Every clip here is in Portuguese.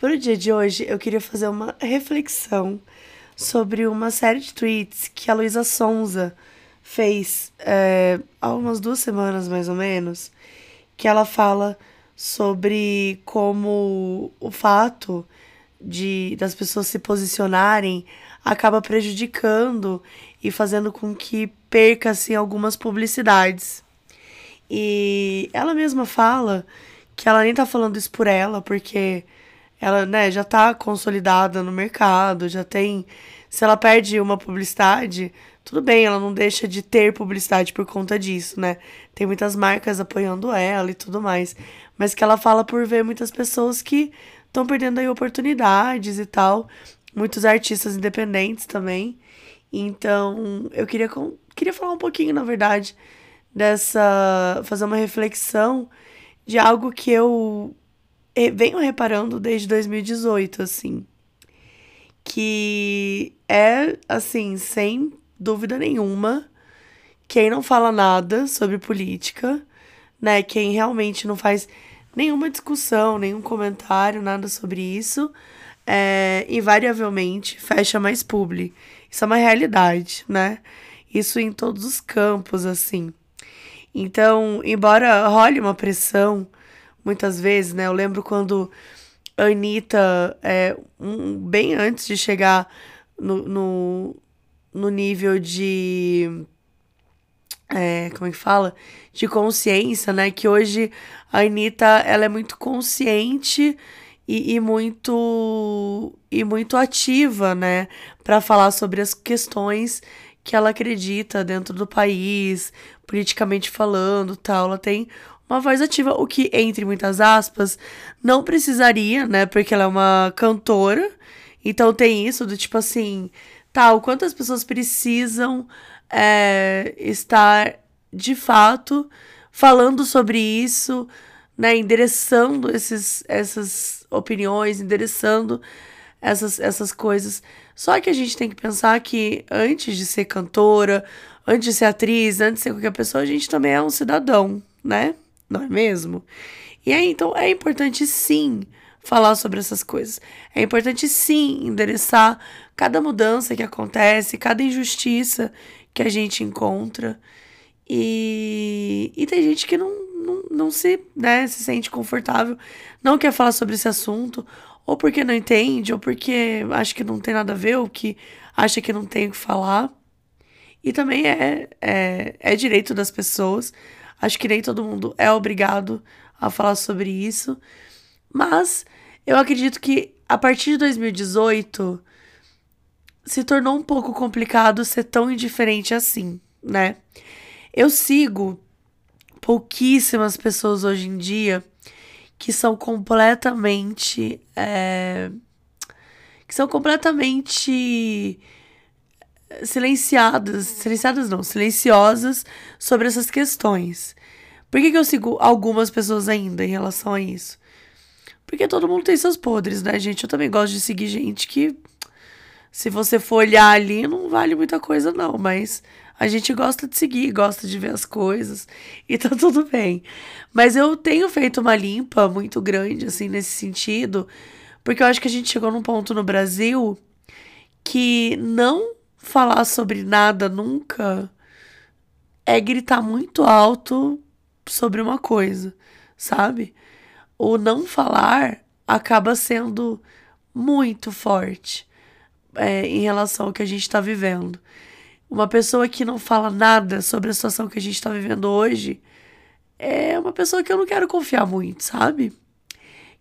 Para o dia de hoje, eu queria fazer uma reflexão sobre uma série de tweets que a Luísa Sonza fez é, há umas duas semanas, mais ou menos, que ela fala sobre como o fato de das pessoas se posicionarem acaba prejudicando e fazendo com que perca assim algumas publicidades. E ela mesma fala que ela nem tá falando isso por ela, porque ela, né, já tá consolidada no mercado, já tem. Se ela perde uma publicidade, tudo bem, ela não deixa de ter publicidade por conta disso, né? Tem muitas marcas apoiando ela e tudo mais. Mas que ela fala por ver muitas pessoas que estão perdendo aí oportunidades e tal. Muitos artistas independentes também. Então, eu queria, queria falar um pouquinho, na verdade, dessa. fazer uma reflexão de algo que eu venho reparando desde 2018, assim. Que é, assim, sem dúvida nenhuma, quem não fala nada sobre política, né? Quem realmente não faz nenhuma discussão, nenhum comentário, nada sobre isso, é, invariavelmente fecha mais publi. Isso é uma realidade, né? Isso em todos os campos, assim. Então, embora role uma pressão muitas vezes, né? Eu lembro quando a Anitta, é, um, bem antes de chegar no, no, no nível de. É, como é que fala? De consciência, né? Que hoje a Anitta ela é muito consciente e, e muito e muito ativa, né, para falar sobre as questões que ela acredita dentro do país, politicamente falando, tal. Ela tem uma voz ativa, o que, entre muitas aspas, não precisaria, né? Porque ela é uma cantora. Então tem isso do tipo assim, tal, quantas pessoas precisam é, estar de fato falando sobre isso, né? Endereçando esses, essas opiniões, endereçando essas, essas coisas. Só que a gente tem que pensar que antes de ser cantora, antes de ser atriz, antes de ser qualquer pessoa, a gente também é um cidadão, né? Não é mesmo? E aí, então, é importante sim falar sobre essas coisas. É importante sim endereçar cada mudança que acontece, cada injustiça que a gente encontra. E, e tem gente que não, não, não se, né, se sente confortável, não quer falar sobre esse assunto, ou porque não entende, ou porque acha que não tem nada a ver, ou que acha que não tem o que falar. E também é, é, é direito das pessoas Acho que nem todo mundo é obrigado a falar sobre isso. Mas eu acredito que a partir de 2018 se tornou um pouco complicado ser tão indiferente assim, né? Eu sigo pouquíssimas pessoas hoje em dia que são completamente. É, que são completamente silenciadas, silenciadas não, silenciosas sobre essas questões. Por que, que eu sigo algumas pessoas ainda em relação a isso? Porque todo mundo tem seus podres, né, gente? Eu também gosto de seguir gente que, se você for olhar ali, não vale muita coisa, não. Mas a gente gosta de seguir, gosta de ver as coisas e tá tudo bem. Mas eu tenho feito uma limpa muito grande, assim, nesse sentido, porque eu acho que a gente chegou num ponto no Brasil que não falar sobre nada nunca é gritar muito alto sobre uma coisa, sabe? O não falar acaba sendo muito forte é, em relação ao que a gente está vivendo. Uma pessoa que não fala nada sobre a situação que a gente está vivendo hoje é uma pessoa que eu não quero confiar muito, sabe?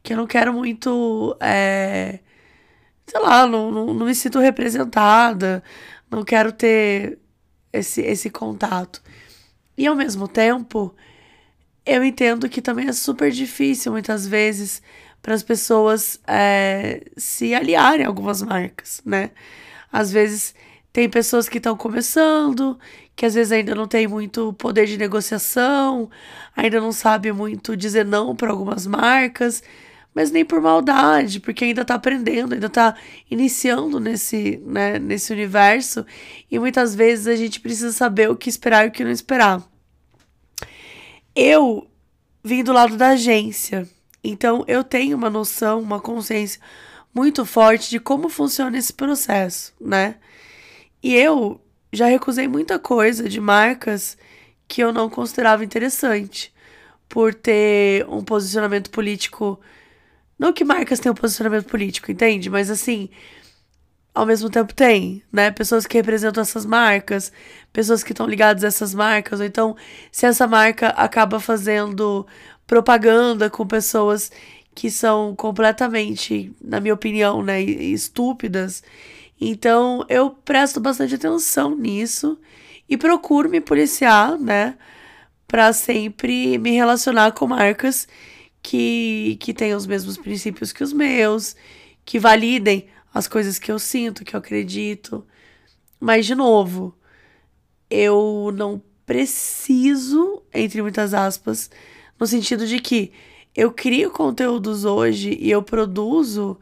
Que eu não quero muito. É, sei lá, não, não, não me sinto representada, não quero ter esse, esse contato. E ao mesmo tempo, eu entendo que também é super difícil muitas vezes para as pessoas é, se aliarem a algumas marcas, né? Às vezes tem pessoas que estão começando, que às vezes ainda não tem muito poder de negociação, ainda não sabe muito dizer não para algumas marcas mas nem por maldade, porque ainda tá aprendendo, ainda tá iniciando nesse, né, nesse universo, e muitas vezes a gente precisa saber o que esperar e o que não esperar. Eu vim do lado da agência, Então eu tenho uma noção, uma consciência muito forte de como funciona esse processo, né? E eu já recusei muita coisa de marcas que eu não considerava interessante por ter um posicionamento político. Não que marcas tenham posicionamento político, entende? Mas assim, ao mesmo tempo tem, né? Pessoas que representam essas marcas, pessoas que estão ligadas a essas marcas, ou então se essa marca acaba fazendo propaganda com pessoas que são completamente, na minha opinião, né, estúpidas. Então eu presto bastante atenção nisso e procuro me policiar, né, para sempre me relacionar com marcas que, que têm os mesmos princípios que os meus, que validem as coisas que eu sinto, que eu acredito. Mas, de novo, eu não preciso, entre muitas aspas, no sentido de que eu crio conteúdos hoje e eu produzo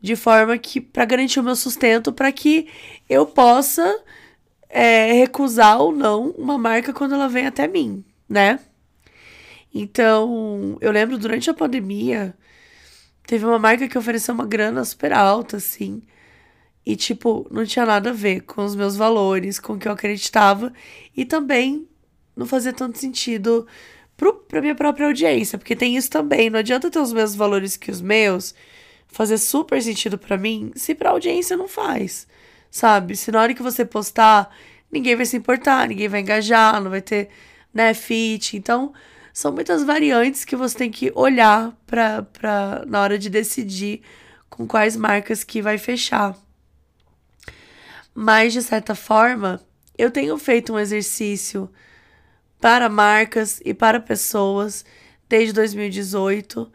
de forma que para garantir o meu sustento, para que eu possa é, recusar ou não uma marca quando ela vem até mim, né? Então, eu lembro durante a pandemia, teve uma marca que ofereceu uma grana super alta, assim. E, tipo, não tinha nada a ver com os meus valores, com o que eu acreditava. E também não fazia tanto sentido pro, pra minha própria audiência, porque tem isso também. Não adianta ter os mesmos valores que os meus, fazer super sentido para mim, se pra audiência não faz, sabe? Se na hora que você postar, ninguém vai se importar, ninguém vai engajar, não vai ter, né, fit. Então, são muitas variantes que você tem que olhar pra, pra, na hora de decidir com quais marcas que vai fechar. Mas, de certa forma, eu tenho feito um exercício para marcas e para pessoas desde 2018.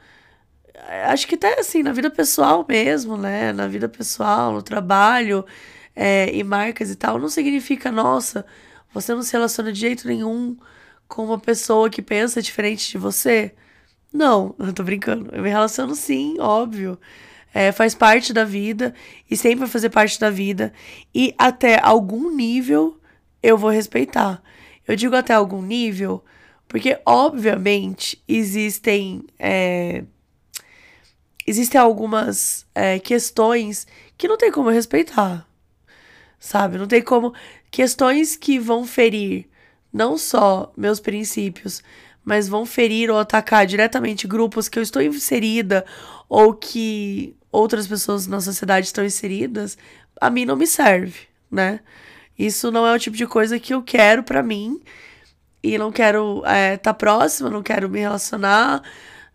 Acho que até assim, na vida pessoal mesmo, né? Na vida pessoal, no trabalho é, e marcas e tal, não significa, nossa, você não se relaciona de jeito nenhum com uma pessoa que pensa diferente de você. Não, eu tô brincando. Eu me relaciono sim, óbvio. É, faz parte da vida e sempre vai fazer parte da vida. E até algum nível eu vou respeitar. Eu digo até algum nível, porque obviamente existem. É, existem algumas é, questões que não tem como respeitar. Sabe? Não tem como. Questões que vão ferir não só meus princípios, mas vão ferir ou atacar diretamente grupos que eu estou inserida ou que outras pessoas na sociedade estão inseridas, a mim não me serve, né? Isso não é o tipo de coisa que eu quero para mim. E não quero estar é, tá próxima, não quero me relacionar,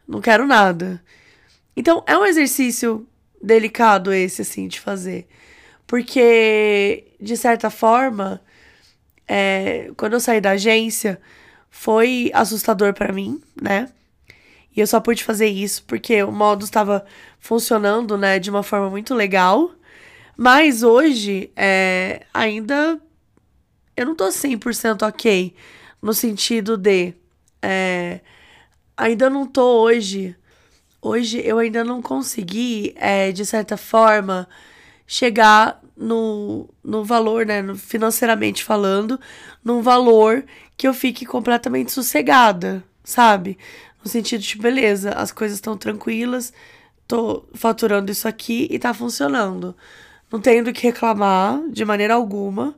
não quero nada. Então, é um exercício delicado esse, assim, de fazer. Porque, de certa forma, é, quando eu saí da agência, foi assustador para mim, né? E eu só pude fazer isso porque o modo estava funcionando, né, de uma forma muito legal. Mas hoje, é, ainda eu não tô 100% ok. No sentido de. É, ainda não tô hoje. Hoje eu ainda não consegui, é, de certa forma, chegar no, no valor, né? financeiramente falando, num valor que eu fique completamente sossegada, sabe? No sentido de, beleza, as coisas estão tranquilas, tô faturando isso aqui e tá funcionando. Não tenho do que reclamar de maneira alguma.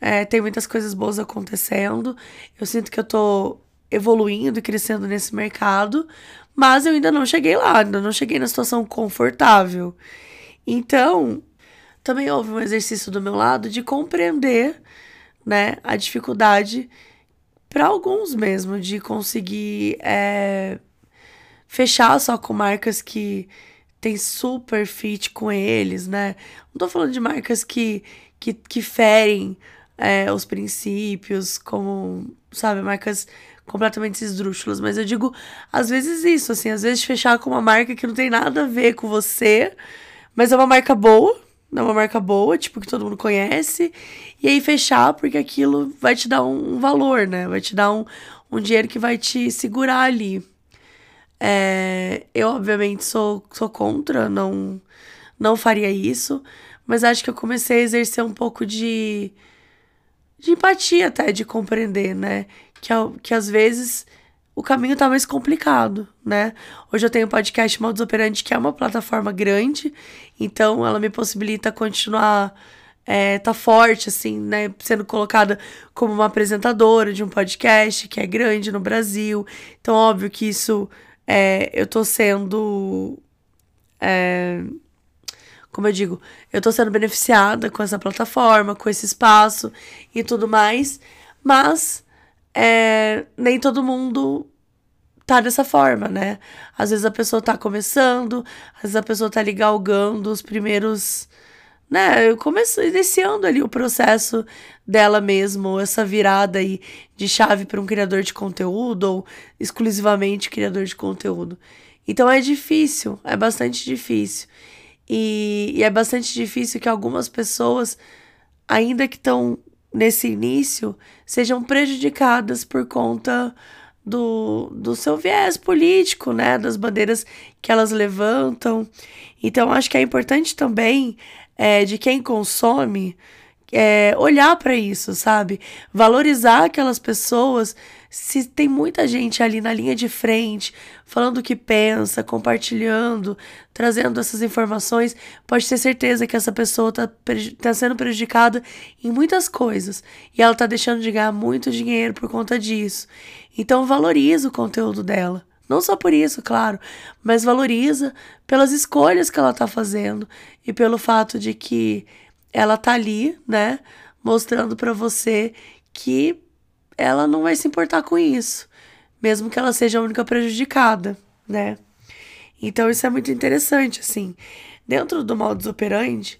É, tem muitas coisas boas acontecendo. Eu sinto que eu tô evoluindo e crescendo nesse mercado, mas eu ainda não cheguei lá, ainda não cheguei na situação confortável. Então, também houve um exercício do meu lado de compreender, né, a dificuldade para alguns mesmo de conseguir é, fechar só com marcas que tem super fit com eles, né? Não tô falando de marcas que, que, que ferem é, os princípios, como, sabe, marcas completamente esdrúxulas, mas eu digo, às vezes isso, assim, às vezes fechar com uma marca que não tem nada a ver com você, mas é uma marca boa, é uma marca boa, tipo, que todo mundo conhece, e aí fechar porque aquilo vai te dar um, um valor, né? Vai te dar um, um dinheiro que vai te segurar ali. É, eu, obviamente, sou, sou contra, não, não faria isso, mas acho que eu comecei a exercer um pouco de, de empatia até, de compreender, né? Que, que às vezes o caminho tá mais complicado, né? Hoje eu tenho o podcast Modus Operandi, que é uma plataforma grande, então ela me possibilita continuar é, tá forte, assim, né? Sendo colocada como uma apresentadora de um podcast que é grande no Brasil. Então, óbvio que isso é, eu tô sendo. É, como eu digo, eu tô sendo beneficiada com essa plataforma, com esse espaço e tudo mais, mas é, nem todo mundo tá dessa forma, né? Às vezes a pessoa tá começando, às vezes a pessoa tá ali galgando os primeiros né, começo, iniciando ali o processo dela mesmo, essa virada aí de chave para um criador de conteúdo ou exclusivamente criador de conteúdo. Então é difícil, é bastante difícil. E, e é bastante difícil que algumas pessoas, ainda que estão nesse início, sejam prejudicadas por conta do, do seu viés político, né? Das bandeiras que elas levantam. Então, acho que é importante também é, de quem consome é, olhar para isso, sabe? Valorizar aquelas pessoas. Se tem muita gente ali na linha de frente, falando o que pensa, compartilhando, trazendo essas informações, pode ter certeza que essa pessoa está tá sendo prejudicada em muitas coisas. E ela está deixando de ganhar muito dinheiro por conta disso. Então valoriza o conteúdo dela. Não só por isso, claro, mas valoriza pelas escolhas que ela tá fazendo e pelo fato de que ela tá ali, né, mostrando para você que ela não vai se importar com isso, mesmo que ela seja a única prejudicada, né? Então isso é muito interessante, assim. Dentro do modus operandi,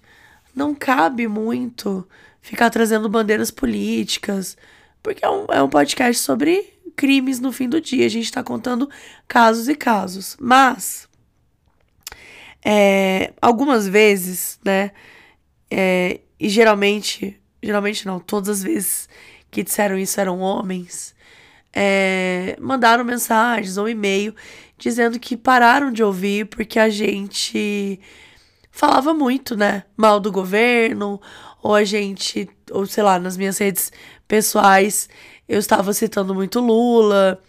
não cabe muito ficar trazendo bandeiras políticas, porque é um, é um podcast sobre crimes no fim do dia. A gente está contando casos e casos. Mas, é, algumas vezes, né? É, e geralmente, geralmente não, todas as vezes que disseram isso eram homens, é, mandaram mensagens ou e-mail dizendo que pararam de ouvir porque a gente falava muito, né? Mal do governo, ou a gente, ou sei lá, nas minhas redes pessoais, eu estava citando muito Lula.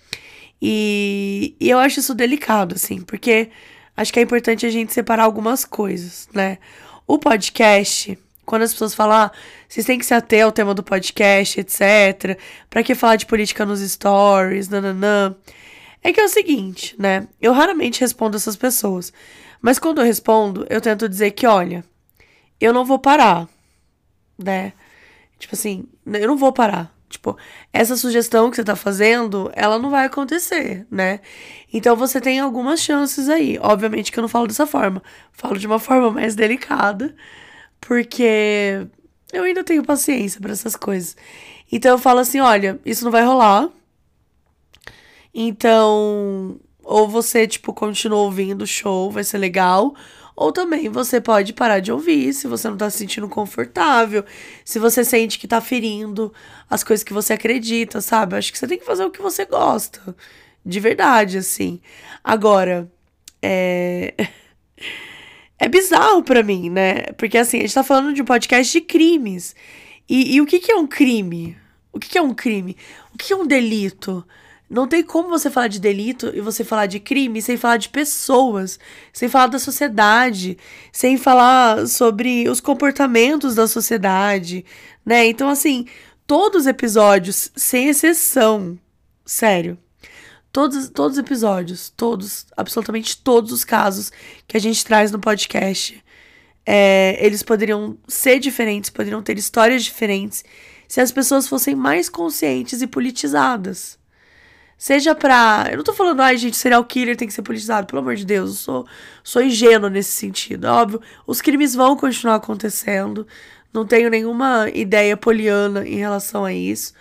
E, e eu acho isso delicado, assim, porque acho que é importante a gente separar algumas coisas, né? O podcast, quando as pessoas falam, ah, vocês têm que se ater ao tema do podcast, etc. Pra que falar de política nos stories, nananã. É que é o seguinte, né? Eu raramente respondo essas pessoas. Mas quando eu respondo, eu tento dizer que, olha, eu não vou parar, né? Tipo assim, eu não vou parar. Tipo, essa sugestão que você tá fazendo, ela não vai acontecer, né? Então você tem algumas chances aí. Obviamente que eu não falo dessa forma. Falo de uma forma mais delicada, porque eu ainda tenho paciência para essas coisas. Então eu falo assim: olha, isso não vai rolar. Então, ou você, tipo, continua ouvindo o show, vai ser legal. Ou também você pode parar de ouvir se você não tá se sentindo confortável, se você sente que tá ferindo as coisas que você acredita, sabe? Acho que você tem que fazer o que você gosta. De verdade, assim. Agora, é. É bizarro para mim, né? Porque assim, a gente tá falando de um podcast de crimes. E, e o que, que é um crime? O que, que é um crime? O que, que é um delito? Não tem como você falar de delito e você falar de crime sem falar de pessoas, sem falar da sociedade, sem falar sobre os comportamentos da sociedade, né? Então, assim, todos os episódios, sem exceção, sério, todos, todos os episódios, todos, absolutamente todos os casos que a gente traz no podcast, é, eles poderiam ser diferentes, poderiam ter histórias diferentes se as pessoas fossem mais conscientes e politizadas. Seja pra. Eu não tô falando, ai, gente, serial killer tem que ser politizado. Pelo amor de Deus, eu sou, sou ingênuo nesse sentido. É óbvio, os crimes vão continuar acontecendo. Não tenho nenhuma ideia poliana em relação a isso.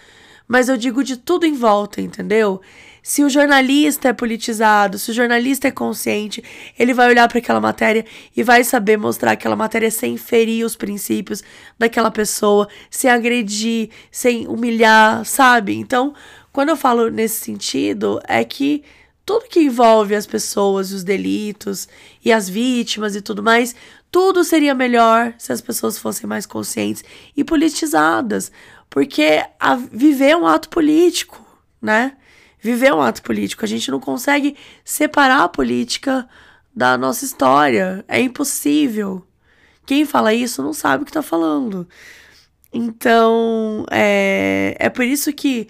Mas eu digo de tudo em volta, entendeu? Se o jornalista é politizado, se o jornalista é consciente, ele vai olhar para aquela matéria e vai saber mostrar aquela matéria sem ferir os princípios daquela pessoa, sem agredir, sem humilhar, sabe? Então, quando eu falo nesse sentido, é que tudo que envolve as pessoas, os delitos e as vítimas e tudo mais, tudo seria melhor se as pessoas fossem mais conscientes e politizadas, porque a, viver é um ato político, né? Viver um ato político. A gente não consegue separar a política da nossa história. É impossível. Quem fala isso não sabe o que tá falando. Então, é, é por isso que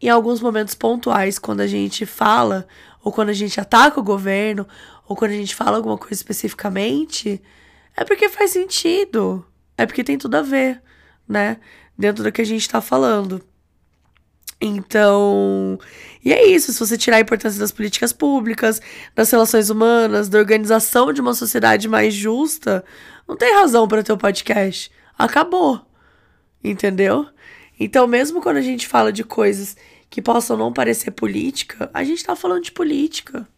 em alguns momentos pontuais, quando a gente fala, ou quando a gente ataca o governo, ou quando a gente fala alguma coisa especificamente, é porque faz sentido. É porque tem tudo a ver, né? Dentro do que a gente tá falando. Então, e é isso. Se você tirar a importância das políticas públicas, das relações humanas, da organização de uma sociedade mais justa, não tem razão para ter o podcast. Acabou. Entendeu? Então, mesmo quando a gente fala de coisas que possam não parecer política, a gente tá falando de política.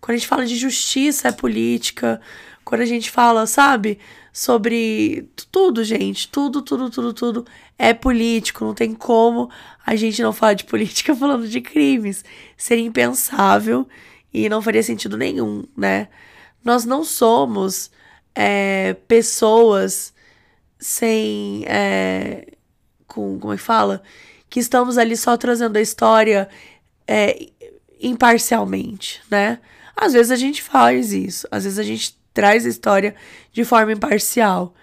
Quando a gente fala de justiça, é política. Quando a gente fala, sabe, sobre tudo, gente, tudo, tudo, tudo, tudo é político. Não tem como a gente não falar de política falando de crimes. Seria impensável e não faria sentido nenhum, né? Nós não somos é, pessoas sem. É, com, como é que fala? Que estamos ali só trazendo a história é, imparcialmente, né? Às vezes a gente faz isso, às vezes a gente traz a história de forma imparcial.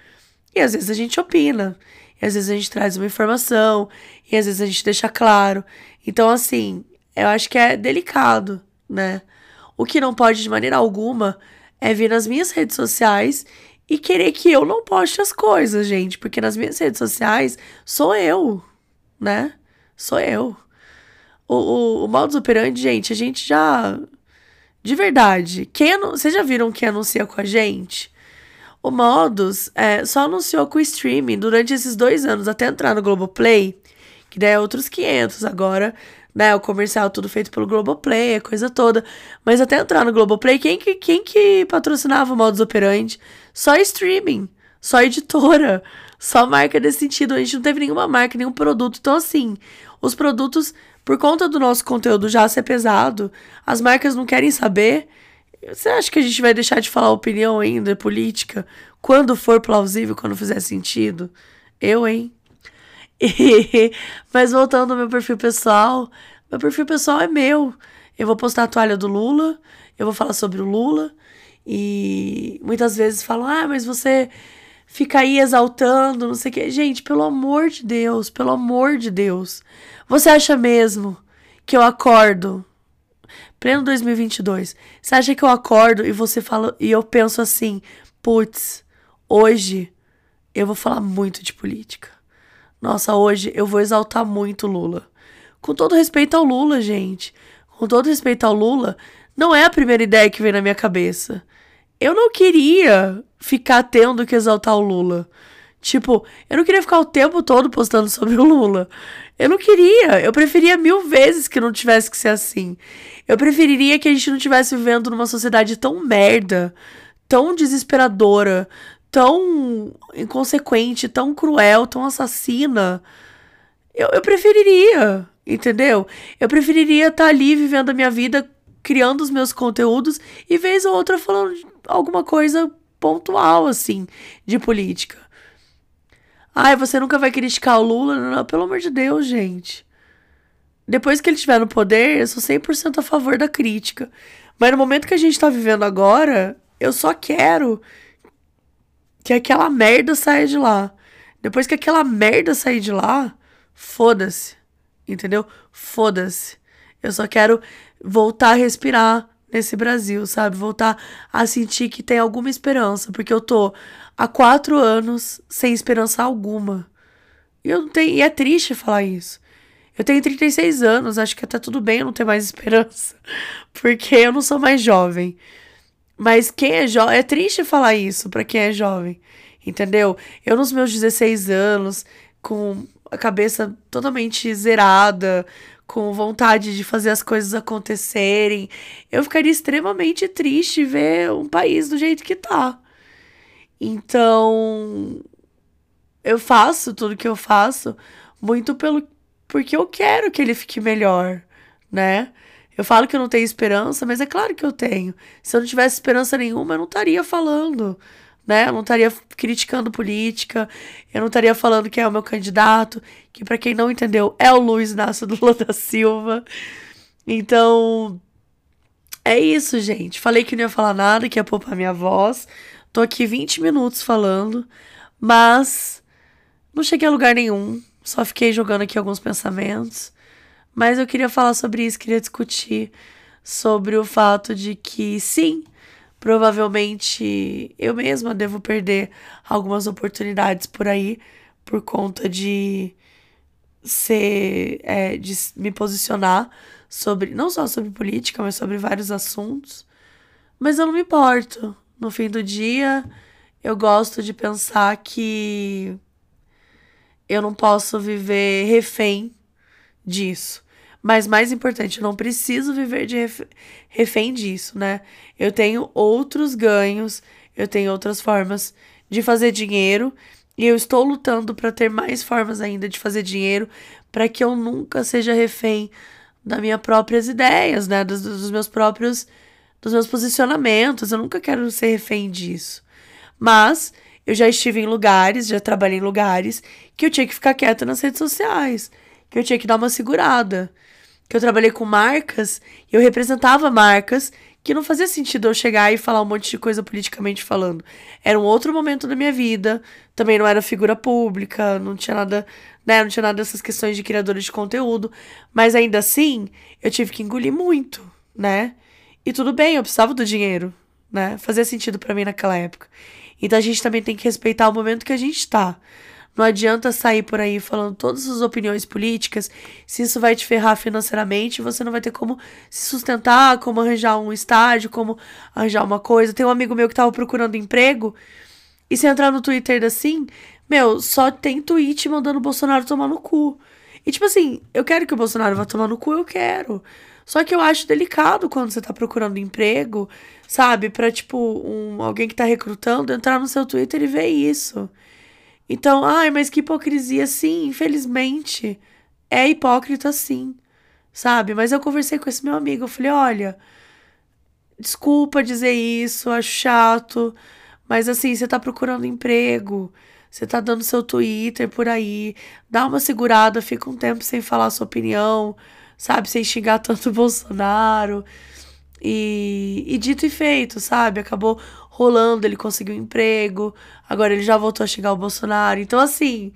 E às vezes a gente opina, e às vezes a gente traz uma informação, e às vezes a gente deixa claro. Então, assim, eu acho que é delicado, né? O que não pode de maneira alguma é vir nas minhas redes sociais e querer que eu não poste as coisas, gente, porque nas minhas redes sociais sou eu, né? Sou eu. O, o, o modus operandi, gente, a gente já. De verdade, quem vocês já viram quem anuncia com a gente? O Modus é, só anunciou com o streaming durante esses dois anos, até entrar no Globoplay, que daí é outros 500 agora, né? O comercial tudo feito pelo Globoplay, a coisa toda. Mas até entrar no Globoplay, quem que, quem que patrocinava o Modus Operandi? Só streaming, só editora, só marca desse sentido. A gente não teve nenhuma marca, nenhum produto. Então, assim, os produtos, por conta do nosso conteúdo já ser pesado, as marcas não querem saber. Você acha que a gente vai deixar de falar opinião ainda, política, quando for plausível, quando fizer sentido? Eu, hein? Mas voltando ao meu perfil pessoal, meu perfil pessoal é meu. Eu vou postar a toalha do Lula, eu vou falar sobre o Lula, e muitas vezes falam: ah, mas você fica aí exaltando, não sei o quê. Gente, pelo amor de Deus, pelo amor de Deus. Você acha mesmo que eu acordo? Pleno 2022. Você acha que eu acordo e você fala e eu penso assim: putz, hoje eu vou falar muito de política. Nossa, hoje eu vou exaltar muito Lula. Com todo respeito ao Lula, gente. Com todo respeito ao Lula, não é a primeira ideia que vem na minha cabeça eu não queria ficar tendo que exaltar o Lula. Tipo, eu não queria ficar o tempo todo postando sobre o Lula. Eu não queria. Eu preferia mil vezes que não tivesse que ser assim. Eu preferiria que a gente não estivesse vivendo numa sociedade tão merda, tão desesperadora, tão inconsequente, tão cruel, tão assassina. Eu, eu preferiria, entendeu? Eu preferiria estar tá ali vivendo a minha vida criando os meus conteúdos e vez ou outra falando alguma coisa pontual, assim, de política. Ai, você nunca vai criticar o Lula? Não, pelo amor de Deus, gente. Depois que ele estiver no poder, eu sou 100% a favor da crítica. Mas no momento que a gente tá vivendo agora, eu só quero que aquela merda saia de lá. Depois que aquela merda sair de lá, foda-se. Entendeu? Foda-se. Eu só quero voltar a respirar nesse Brasil, sabe? Voltar a sentir que tem alguma esperança, porque eu tô há quatro anos sem esperança alguma. E eu não tenho, e é triste falar isso. Eu tenho 36 anos, acho que até tudo bem eu não ter mais esperança, porque eu não sou mais jovem. Mas quem é jovem, é triste falar isso para quem é jovem, entendeu? Eu nos meus 16 anos, com a cabeça totalmente zerada, com vontade de fazer as coisas acontecerem. Eu ficaria extremamente triste ver um país do jeito que tá. Então, eu faço tudo que eu faço muito pelo porque eu quero que ele fique melhor, né? Eu falo que eu não tenho esperança, mas é claro que eu tenho. Se eu não tivesse esperança nenhuma, eu não estaria falando né? Eu não estaria criticando política, eu não estaria falando que é o meu candidato, que para quem não entendeu é o Luiz Inácio Lula da Silva. Então, é isso, gente. Falei que não ia falar nada, que ia poupar minha voz. Tô aqui 20 minutos falando, mas não cheguei a lugar nenhum. Só fiquei jogando aqui alguns pensamentos. Mas eu queria falar sobre isso, queria discutir sobre o fato de que, sim, provavelmente eu mesma devo perder algumas oportunidades por aí por conta de ser é, de me posicionar sobre não só sobre política, mas sobre vários assuntos. Mas eu não me importo. No fim do dia, eu gosto de pensar que eu não posso viver refém disso. Mas mais importante, eu não preciso viver de refém disso, né? Eu tenho outros ganhos, eu tenho outras formas de fazer dinheiro e eu estou lutando para ter mais formas ainda de fazer dinheiro para que eu nunca seja refém das minhas próprias ideias, né? Dos, dos meus próprios dos meus posicionamentos. Eu nunca quero ser refém disso. Mas eu já estive em lugares, já trabalhei em lugares que eu tinha que ficar quieta nas redes sociais, que eu tinha que dar uma segurada que eu trabalhei com marcas, eu representava marcas que não fazia sentido eu chegar e falar um monte de coisa politicamente falando. Era um outro momento da minha vida, também não era figura pública, não tinha nada, né, não tinha nada dessas questões de criadores de conteúdo, mas ainda assim, eu tive que engolir muito, né? E tudo bem, eu precisava do dinheiro, né? Fazia sentido para mim naquela época. Então a gente também tem que respeitar o momento que a gente tá. Não adianta sair por aí falando todas as opiniões políticas, se isso vai te ferrar financeiramente, você não vai ter como se sustentar, como arranjar um estágio, como arranjar uma coisa. Tem um amigo meu que tava procurando emprego, e se entrar no Twitter assim, meu, só tem tweet mandando o Bolsonaro tomar no cu. E tipo assim, eu quero que o Bolsonaro vá tomar no cu, eu quero. Só que eu acho delicado quando você tá procurando emprego, sabe? Pra, tipo, um, alguém que tá recrutando entrar no seu Twitter e ver isso. Então, ai, mas que hipocrisia, sim, infelizmente. É hipócrita, sim, sabe? Mas eu conversei com esse meu amigo, eu falei: olha, desculpa dizer isso, acho chato, mas assim, você tá procurando emprego, você tá dando seu Twitter por aí, dá uma segurada, fica um tempo sem falar sua opinião, sabe? Sem xingar tanto o Bolsonaro. E, e dito e feito, sabe? Acabou rolando, ele conseguiu um emprego, agora ele já voltou a chegar o Bolsonaro. Então, assim,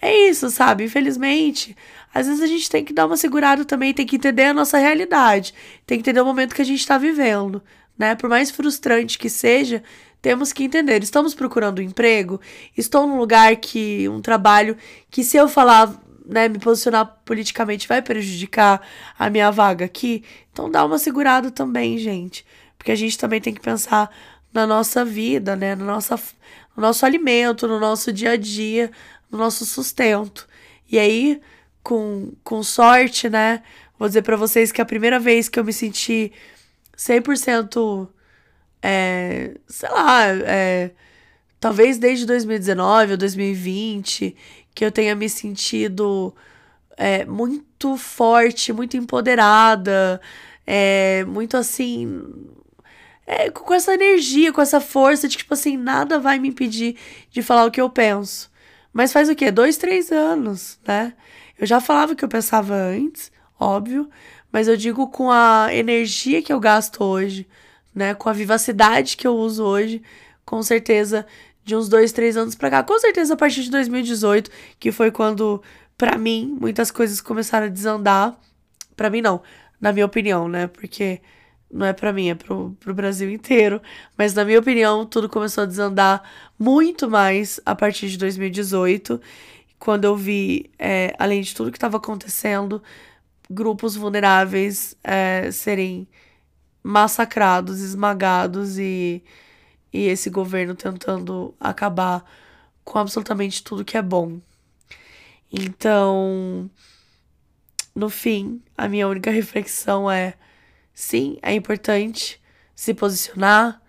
é isso, sabe? Infelizmente, às vezes a gente tem que dar uma segurada também, tem que entender a nossa realidade, tem que entender o momento que a gente está vivendo, né? Por mais frustrante que seja, temos que entender. Estamos procurando um emprego, estou num lugar que, um trabalho que se eu falar, né, me posicionar politicamente vai prejudicar a minha vaga aqui, então dá uma segurada também, gente. Porque a gente também tem que pensar na nossa vida, né? No, nossa, no nosso alimento, no nosso dia a dia, no nosso sustento. E aí, com, com sorte, né? Vou dizer para vocês que a primeira vez que eu me senti 100%, é, sei lá, é, talvez desde 2019 ou 2020, que eu tenha me sentido é, muito forte, muito empoderada, é, muito assim, é, com essa energia, com essa força de que, tipo assim, nada vai me impedir de falar o que eu penso. Mas faz o quê? Dois, três anos, né? Eu já falava o que eu pensava antes, óbvio, mas eu digo com a energia que eu gasto hoje, né? Com a vivacidade que eu uso hoje, com certeza, de uns dois, três anos pra cá. Com certeza a partir de 2018, que foi quando, para mim, muitas coisas começaram a desandar. para mim, não, na minha opinião, né? Porque não é para mim, é pro, pro Brasil inteiro. Mas, na minha opinião, tudo começou a desandar muito mais a partir de 2018, quando eu vi, é, além de tudo que estava acontecendo, grupos vulneráveis é, serem massacrados, esmagados e, e esse governo tentando acabar com absolutamente tudo que é bom. Então, no fim, a minha única reflexão é Sim, é importante se posicionar,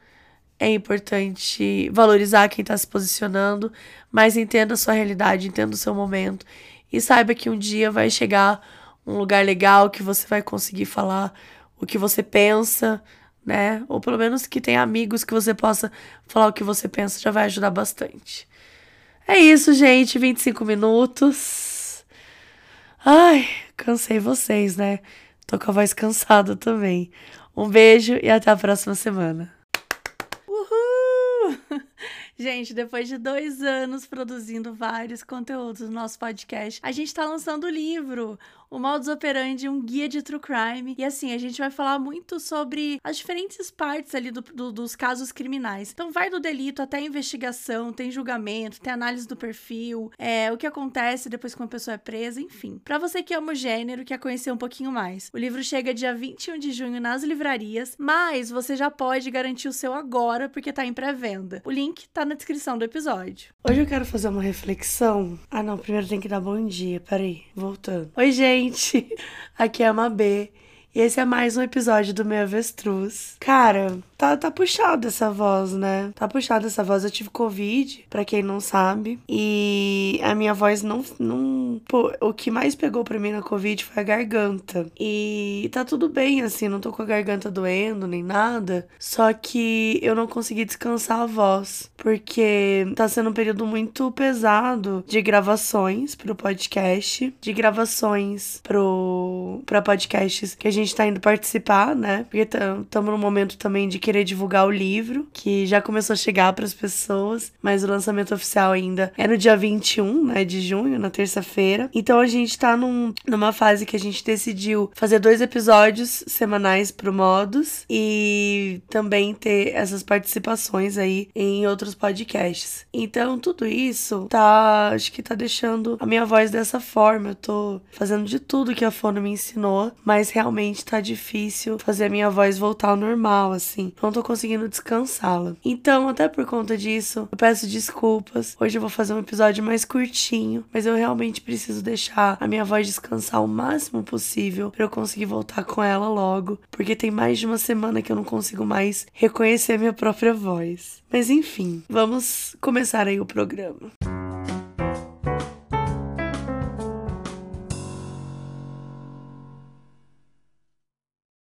é importante valorizar quem está se posicionando, mas entenda a sua realidade, entenda o seu momento e saiba que um dia vai chegar um lugar legal que você vai conseguir falar o que você pensa, né? Ou pelo menos que tenha amigos que você possa falar o que você pensa, já vai ajudar bastante. É isso, gente. 25 minutos. Ai, cansei vocês, né? tô com a voz cansada também. Um beijo e até a próxima semana. Uhul! Gente, depois de dois anos produzindo vários conteúdos no nosso podcast, a gente tá lançando o livro, o Modus Operandi, um guia de true crime. E assim, a gente vai falar muito sobre as diferentes partes ali do, do, dos casos criminais. Então, vai do delito até a investigação, tem julgamento, tem análise do perfil, é, o que acontece depois que uma pessoa é presa, enfim. Para você que ama o gênero, quer conhecer um pouquinho mais, o livro chega dia 21 de junho nas livrarias, mas você já pode garantir o seu agora porque tá em pré-venda. O link tá na descrição do episódio. Hoje eu quero fazer uma reflexão. Ah, não, primeiro tem que dar bom dia. Peraí, voltando. Oi, gente gente! Aqui é a Mabê e esse é mais um episódio do meu avestruz. Cara, tá, tá puxado essa voz, né? Tá puxado essa voz. Eu tive Covid, para quem não sabe. E a minha voz não. não pô, o que mais pegou pra mim na Covid foi a garganta. E tá tudo bem, assim, não tô com a garganta doendo nem nada. Só que eu não consegui descansar a voz. Porque tá sendo um período muito pesado de gravações pro podcast, de gravações pro, pra podcasts que a gente tá indo participar, né? Porque estamos no momento também de querer divulgar o livro, que já começou a chegar para as pessoas, mas o lançamento oficial ainda é no dia 21, né, de junho, na terça-feira. Então a gente tá num, numa fase que a gente decidiu fazer dois episódios semanais pro Modus e também ter essas participações aí em outros podcasts. Então tudo isso tá, acho que tá deixando a minha voz dessa forma. Eu tô fazendo de tudo que a Fono me ensinou, mas realmente realmente tá difícil fazer a minha voz voltar ao normal, assim. Não tô conseguindo descansá-la. Então, até por conta disso, eu peço desculpas. Hoje eu vou fazer um episódio mais curtinho, mas eu realmente preciso deixar a minha voz descansar o máximo possível para eu conseguir voltar com ela logo, porque tem mais de uma semana que eu não consigo mais reconhecer a minha própria voz. Mas enfim, vamos começar aí o programa.